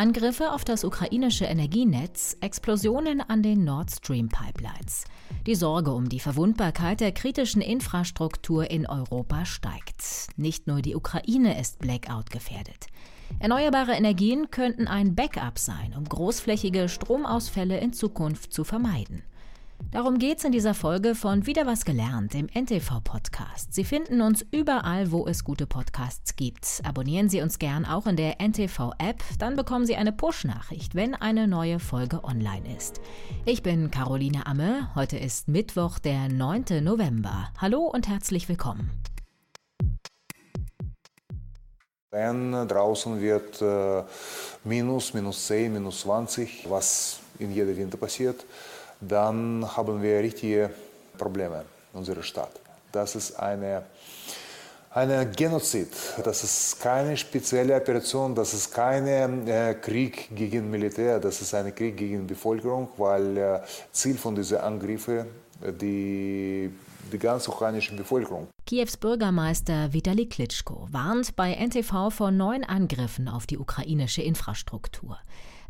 Angriffe auf das ukrainische Energienetz, Explosionen an den Nord Stream Pipelines. Die Sorge um die Verwundbarkeit der kritischen Infrastruktur in Europa steigt. Nicht nur die Ukraine ist Blackout gefährdet. Erneuerbare Energien könnten ein Backup sein, um großflächige Stromausfälle in Zukunft zu vermeiden. Darum geht's in dieser Folge von Wieder was gelernt, im NTV-Podcast. Sie finden uns überall, wo es gute Podcasts gibt. Abonnieren Sie uns gern auch in der NTV-App, dann bekommen Sie eine Push-Nachricht, wenn eine neue Folge online ist. Ich bin Caroline Amme, heute ist Mittwoch, der 9. November. Hallo und herzlich willkommen. Wenn draußen wird äh, minus, minus 10, minus 20, was in jeder Winter passiert, dann haben wir richtige Probleme in unserer Stadt. Das ist eine, eine Genozid. Das ist keine spezielle Operation, das ist kein äh, Krieg gegen Militär, das ist ein Krieg gegen Bevölkerung, weil äh, Ziel von diesen Angriffen die die ganze ukrainische Bevölkerung. Kiews Bürgermeister Vitali Klitschko warnt bei NTV vor neuen Angriffen auf die ukrainische Infrastruktur.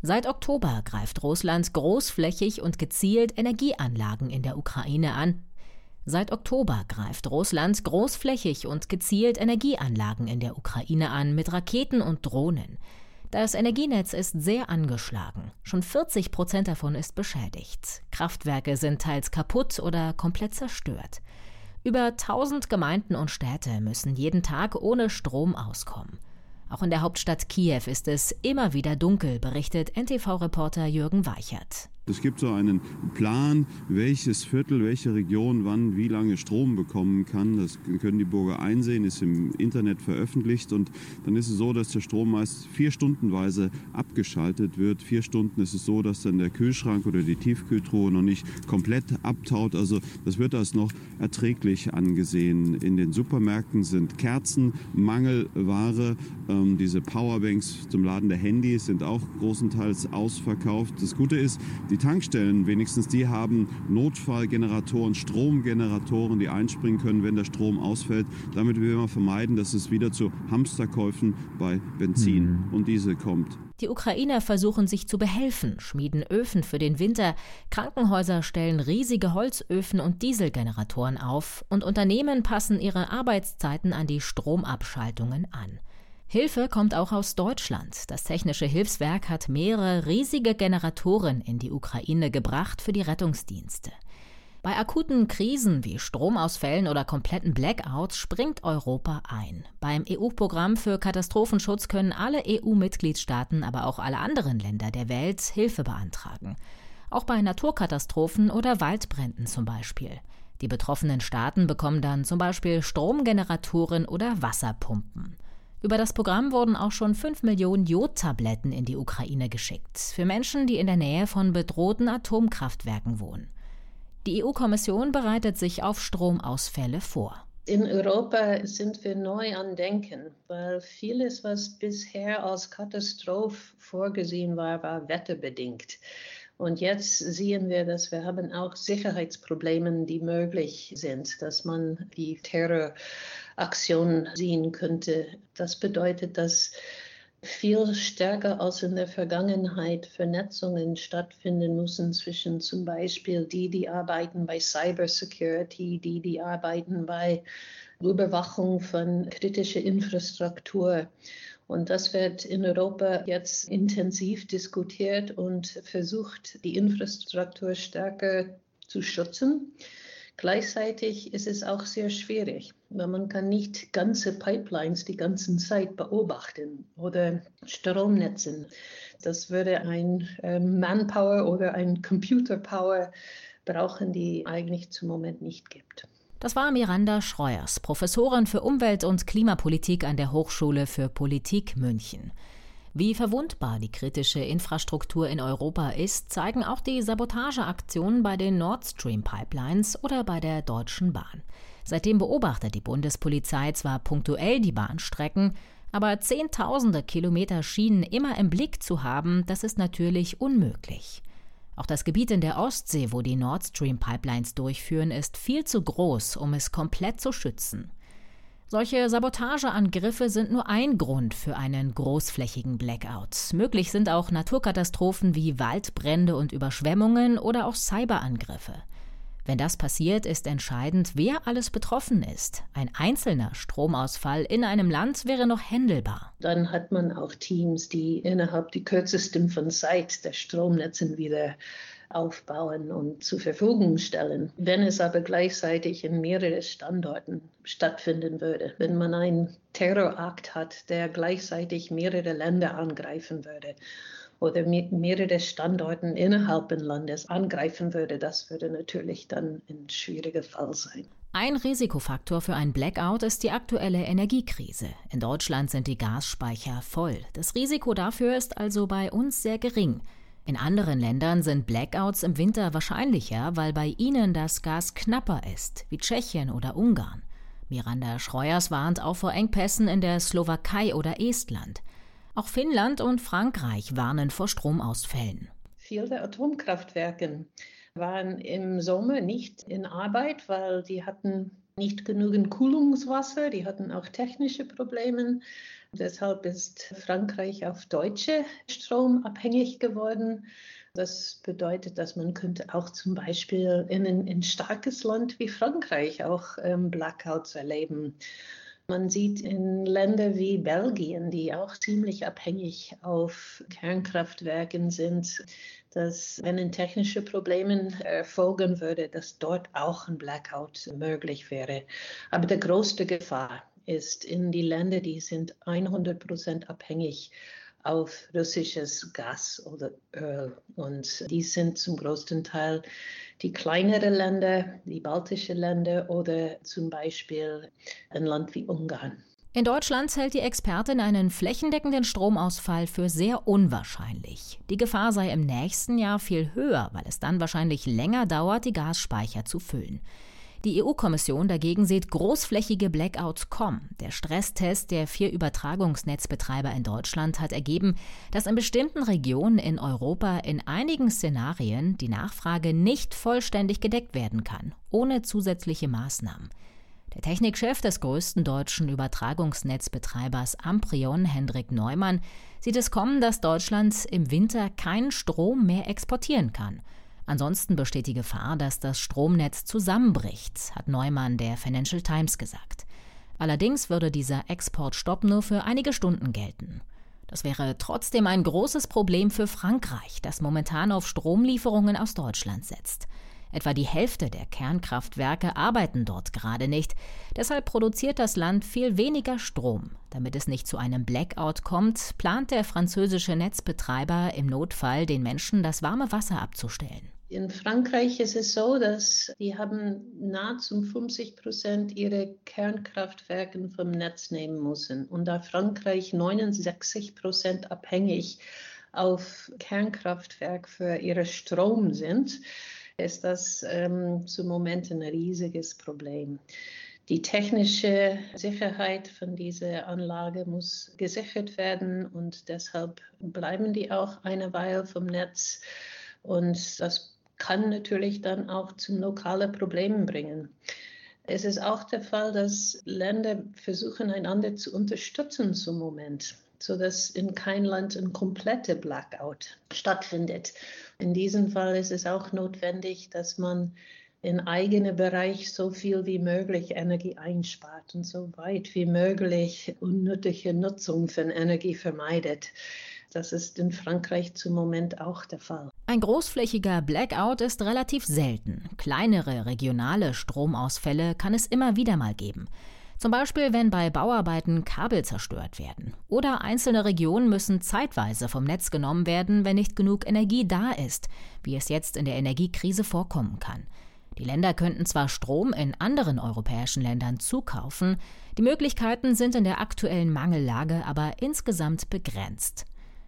Seit Oktober greift Russland großflächig und gezielt Energieanlagen in der Ukraine an. Seit Oktober greift Russland großflächig und gezielt Energieanlagen in der Ukraine an mit Raketen und Drohnen. Das Energienetz ist sehr angeschlagen. Schon 40 Prozent davon ist beschädigt. Kraftwerke sind teils kaputt oder komplett zerstört. Über 1000 Gemeinden und Städte müssen jeden Tag ohne Strom auskommen. Auch in der Hauptstadt Kiew ist es immer wieder dunkel, berichtet NTV-Reporter Jürgen Weichert. Es gibt so einen Plan, welches Viertel, welche Region wann wie lange Strom bekommen kann. Das können die Bürger einsehen, ist im Internet veröffentlicht. Und dann ist es so, dass der Strom meist vier Stundenweise abgeschaltet wird. Vier Stunden ist es so, dass dann der Kühlschrank oder die Tiefkühltruhe noch nicht komplett abtaut. Also das wird als noch erträglich angesehen. In den Supermärkten sind Kerzen, Mangelware. Ähm, diese Powerbanks zum Laden der Handys sind auch großenteils ausverkauft. Das Gute ist, die Tankstellen, wenigstens die haben Notfallgeneratoren, Stromgeneratoren, die einspringen können, wenn der Strom ausfällt. Damit will man vermeiden, dass es wieder zu Hamsterkäufen bei Benzin mhm. und Diesel kommt. Die Ukrainer versuchen sich zu behelfen, schmieden Öfen für den Winter, Krankenhäuser stellen riesige Holzöfen und Dieselgeneratoren auf und Unternehmen passen ihre Arbeitszeiten an die Stromabschaltungen an. Hilfe kommt auch aus Deutschland. Das Technische Hilfswerk hat mehrere riesige Generatoren in die Ukraine gebracht für die Rettungsdienste. Bei akuten Krisen wie Stromausfällen oder kompletten Blackouts springt Europa ein. Beim EU-Programm für Katastrophenschutz können alle EU-Mitgliedstaaten, aber auch alle anderen Länder der Welt Hilfe beantragen. Auch bei Naturkatastrophen oder Waldbränden zum Beispiel. Die betroffenen Staaten bekommen dann zum Beispiel Stromgeneratoren oder Wasserpumpen. Über das Programm wurden auch schon 5 Millionen Jodtabletten in die Ukraine geschickt, für Menschen, die in der Nähe von bedrohten Atomkraftwerken wohnen. Die EU-Kommission bereitet sich auf Stromausfälle vor. In Europa sind wir neu an Denken, weil vieles, was bisher als Katastrophe vorgesehen war, war wetterbedingt. Und jetzt sehen wir, dass wir haben auch Sicherheitsprobleme, die möglich sind, dass man die Terroraktion sehen könnte. Das bedeutet, dass viel stärker als in der Vergangenheit Vernetzungen stattfinden müssen zwischen zum Beispiel die, die arbeiten bei Cybersecurity, die, die arbeiten bei Überwachung von kritischer Infrastruktur. Und das wird in Europa jetzt intensiv diskutiert und versucht, die Infrastruktur stärker zu schützen. Gleichzeitig ist es auch sehr schwierig, weil man kann nicht ganze Pipelines die ganze Zeit beobachten oder Stromnetzen. Das würde ein äh, Manpower oder ein Computerpower brauchen, die eigentlich zum Moment nicht gibt. Das war Miranda Schreuers, Professorin für Umwelt- und Klimapolitik an der Hochschule für Politik München. Wie verwundbar die kritische Infrastruktur in Europa ist, zeigen auch die Sabotageaktionen bei den Nord Stream Pipelines oder bei der Deutschen Bahn. Seitdem beobachtet die Bundespolizei zwar punktuell die Bahnstrecken, aber zehntausende Kilometer Schienen immer im Blick zu haben, das ist natürlich unmöglich. Auch das Gebiet in der Ostsee, wo die Nord Stream Pipelines durchführen, ist viel zu groß, um es komplett zu schützen. Solche Sabotageangriffe sind nur ein Grund für einen großflächigen Blackout. Möglich sind auch Naturkatastrophen wie Waldbrände und Überschwemmungen oder auch Cyberangriffe. Wenn das passiert, ist entscheidend, wer alles betroffen ist. Ein einzelner Stromausfall in einem Land wäre noch händelbar. Dann hat man auch Teams, die innerhalb der kürzesten von Zeit der Stromnetzen wieder aufbauen und zur Verfügung stellen. Wenn es aber gleichzeitig in mehreren Standorten stattfinden würde, wenn man einen Terrorakt hat, der gleichzeitig mehrere Länder angreifen würde oder mehrere Standorten innerhalb des Landes angreifen würde, das würde natürlich dann ein schwieriger Fall sein. Ein Risikofaktor für ein Blackout ist die aktuelle Energiekrise. In Deutschland sind die Gasspeicher voll. Das Risiko dafür ist also bei uns sehr gering. In anderen Ländern sind Blackouts im Winter wahrscheinlicher, weil bei ihnen das Gas knapper ist, wie Tschechien oder Ungarn. Miranda Schreuers warnt auch vor Engpässen in der Slowakei oder Estland. Auch Finnland und Frankreich warnen vor Stromausfällen. Viele Atomkraftwerke waren im Sommer nicht in Arbeit, weil die hatten nicht genügend Kühlungswasser, die hatten auch technische Probleme. Deshalb ist Frankreich auf deutsche Strom abhängig geworden. Das bedeutet, dass man könnte auch zum Beispiel in ein in starkes Land wie Frankreich auch ähm, Blackouts erleben. Man sieht in Ländern wie Belgien, die auch ziemlich abhängig auf Kernkraftwerken sind, dass wenn ein technische Probleme erfolgen würde, dass dort auch ein Blackout möglich wäre. Aber die größte Gefahr ist in die Länder, die sind 100 Prozent abhängig auf russisches Gas oder Öl. Und die sind zum größten Teil die kleineren Länder, die baltischen Länder oder zum Beispiel ein Land wie Ungarn. In Deutschland hält die Expertin einen flächendeckenden Stromausfall für sehr unwahrscheinlich. Die Gefahr sei im nächsten Jahr viel höher, weil es dann wahrscheinlich länger dauert, die Gasspeicher zu füllen. Die EU-Kommission dagegen sieht großflächige Blackouts kommen. Der Stresstest der vier Übertragungsnetzbetreiber in Deutschland hat ergeben, dass in bestimmten Regionen in Europa in einigen Szenarien die Nachfrage nicht vollständig gedeckt werden kann, ohne zusätzliche Maßnahmen. Der Technikchef des größten deutschen Übertragungsnetzbetreibers Amprion, Hendrik Neumann, sieht es kommen, dass Deutschland im Winter keinen Strom mehr exportieren kann. Ansonsten besteht die Gefahr, dass das Stromnetz zusammenbricht, hat Neumann der Financial Times gesagt. Allerdings würde dieser Exportstopp nur für einige Stunden gelten. Das wäre trotzdem ein großes Problem für Frankreich, das momentan auf Stromlieferungen aus Deutschland setzt. Etwa die Hälfte der Kernkraftwerke arbeiten dort gerade nicht. Deshalb produziert das Land viel weniger Strom. Damit es nicht zu einem Blackout kommt, plant der französische Netzbetreiber im Notfall den Menschen das warme Wasser abzustellen. In Frankreich ist es so, dass die haben nahezu 50 Prozent ihrer Kernkraftwerke vom Netz nehmen müssen. Und da Frankreich 69 Prozent abhängig auf Kernkraftwerk für ihre Strom sind, ist das ähm, zum Moment ein riesiges Problem. Die technische Sicherheit von dieser Anlage muss gesichert werden und deshalb bleiben die auch eine Weile vom Netz. Und das kann natürlich dann auch zu lokalen Problemen bringen. Es ist auch der Fall, dass Länder versuchen, einander zu unterstützen zum Moment, sodass in kein Land ein kompletter Blackout stattfindet. In diesem Fall ist es auch notwendig, dass man in eigenen Bereich so viel wie möglich Energie einspart und so weit wie möglich unnötige Nutzung von Energie vermeidet. Das ist in Frankreich zum Moment auch der Fall. Ein großflächiger Blackout ist relativ selten. Kleinere regionale Stromausfälle kann es immer wieder mal geben. Zum Beispiel, wenn bei Bauarbeiten Kabel zerstört werden. Oder einzelne Regionen müssen zeitweise vom Netz genommen werden, wenn nicht genug Energie da ist, wie es jetzt in der Energiekrise vorkommen kann. Die Länder könnten zwar Strom in anderen europäischen Ländern zukaufen, die Möglichkeiten sind in der aktuellen Mangellage aber insgesamt begrenzt.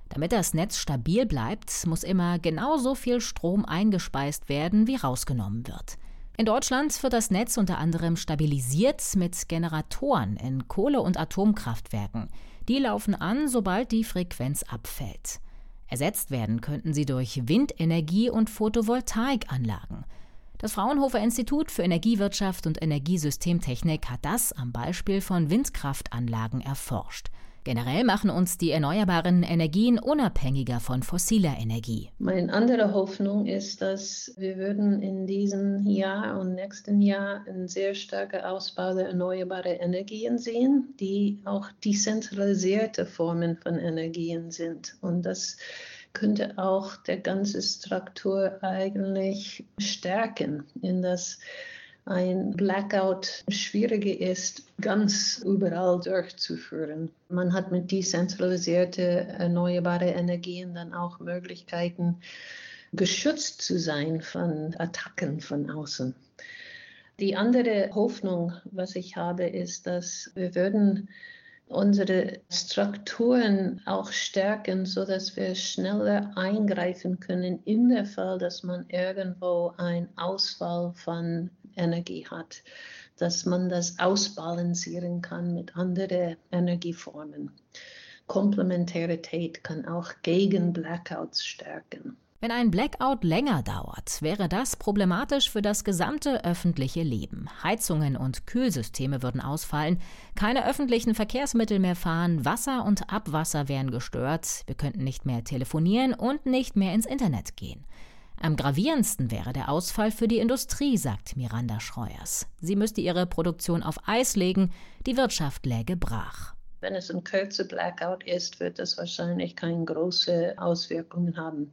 Damit das Netz stabil bleibt, muss immer genauso viel Strom eingespeist werden, wie rausgenommen wird. In Deutschland wird das Netz unter anderem stabilisiert mit Generatoren in Kohle- und Atomkraftwerken. Die laufen an, sobald die Frequenz abfällt. Ersetzt werden könnten sie durch Windenergie und Photovoltaikanlagen. Das Fraunhofer Institut für Energiewirtschaft und Energiesystemtechnik hat das am Beispiel von Windkraftanlagen erforscht. Generell machen uns die erneuerbaren Energien unabhängiger von fossiler Energie. Meine andere Hoffnung ist, dass wir würden in diesem Jahr und nächsten Jahr einen sehr starken Ausbau der erneuerbaren Energien sehen, die auch dezentralisierte Formen von Energien sind. Und das könnte auch der ganze Struktur eigentlich stärken, in das ein Blackout schwieriger ist, ganz überall durchzuführen. Man hat mit dezentralisierten erneuerbaren Energien dann auch Möglichkeiten, geschützt zu sein von Attacken von außen. Die andere Hoffnung, was ich habe, ist, dass wir würden unsere Strukturen auch stärken, sodass wir schneller eingreifen können in der Fall, dass man irgendwo einen Ausfall von Energie hat, dass man das ausbalancieren kann mit anderen Energieformen. Komplementarität kann auch gegen Blackouts stärken. Wenn ein Blackout länger dauert, wäre das problematisch für das gesamte öffentliche Leben. Heizungen und Kühlsysteme würden ausfallen, keine öffentlichen Verkehrsmittel mehr fahren, Wasser und Abwasser wären gestört, wir könnten nicht mehr telefonieren und nicht mehr ins Internet gehen. Am gravierendsten wäre der Ausfall für die Industrie, sagt Miranda Schreuers. Sie müsste ihre Produktion auf Eis legen, die Wirtschaft läge brach. Wenn es ein kürzer Blackout ist, wird das wahrscheinlich keine großen Auswirkungen haben.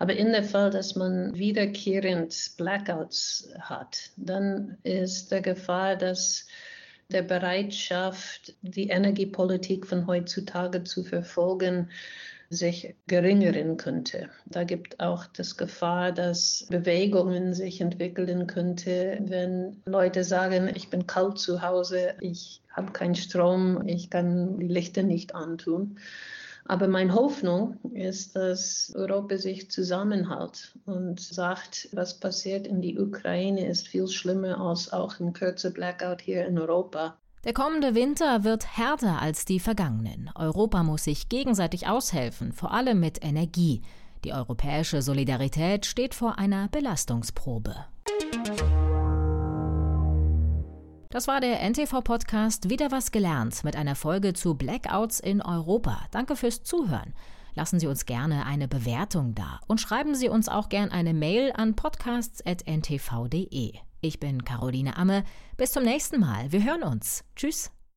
Aber in dem Fall, dass man wiederkehrend Blackouts hat, dann ist der Gefahr, dass der Bereitschaft, die Energiepolitik von heutzutage zu verfolgen, sich geringeren könnte. Da gibt auch das Gefahr, dass Bewegungen sich entwickeln könnte, wenn Leute sagen, ich bin kalt zu Hause, ich habe keinen Strom, ich kann die Lichter nicht antun. Aber meine Hoffnung ist, dass Europa sich zusammenhält und sagt, was passiert in die Ukraine ist viel schlimmer als auch ein kürzer Blackout hier in Europa. Der kommende Winter wird härter als die vergangenen. Europa muss sich gegenseitig aushelfen, vor allem mit Energie. Die europäische Solidarität steht vor einer Belastungsprobe. Das war der NTV-Podcast Wieder was gelernt mit einer Folge zu Blackouts in Europa. Danke fürs Zuhören. Lassen Sie uns gerne eine Bewertung da und schreiben Sie uns auch gerne eine Mail an podcasts.ntv.de. Ich bin Caroline Amme. Bis zum nächsten Mal. Wir hören uns. Tschüss.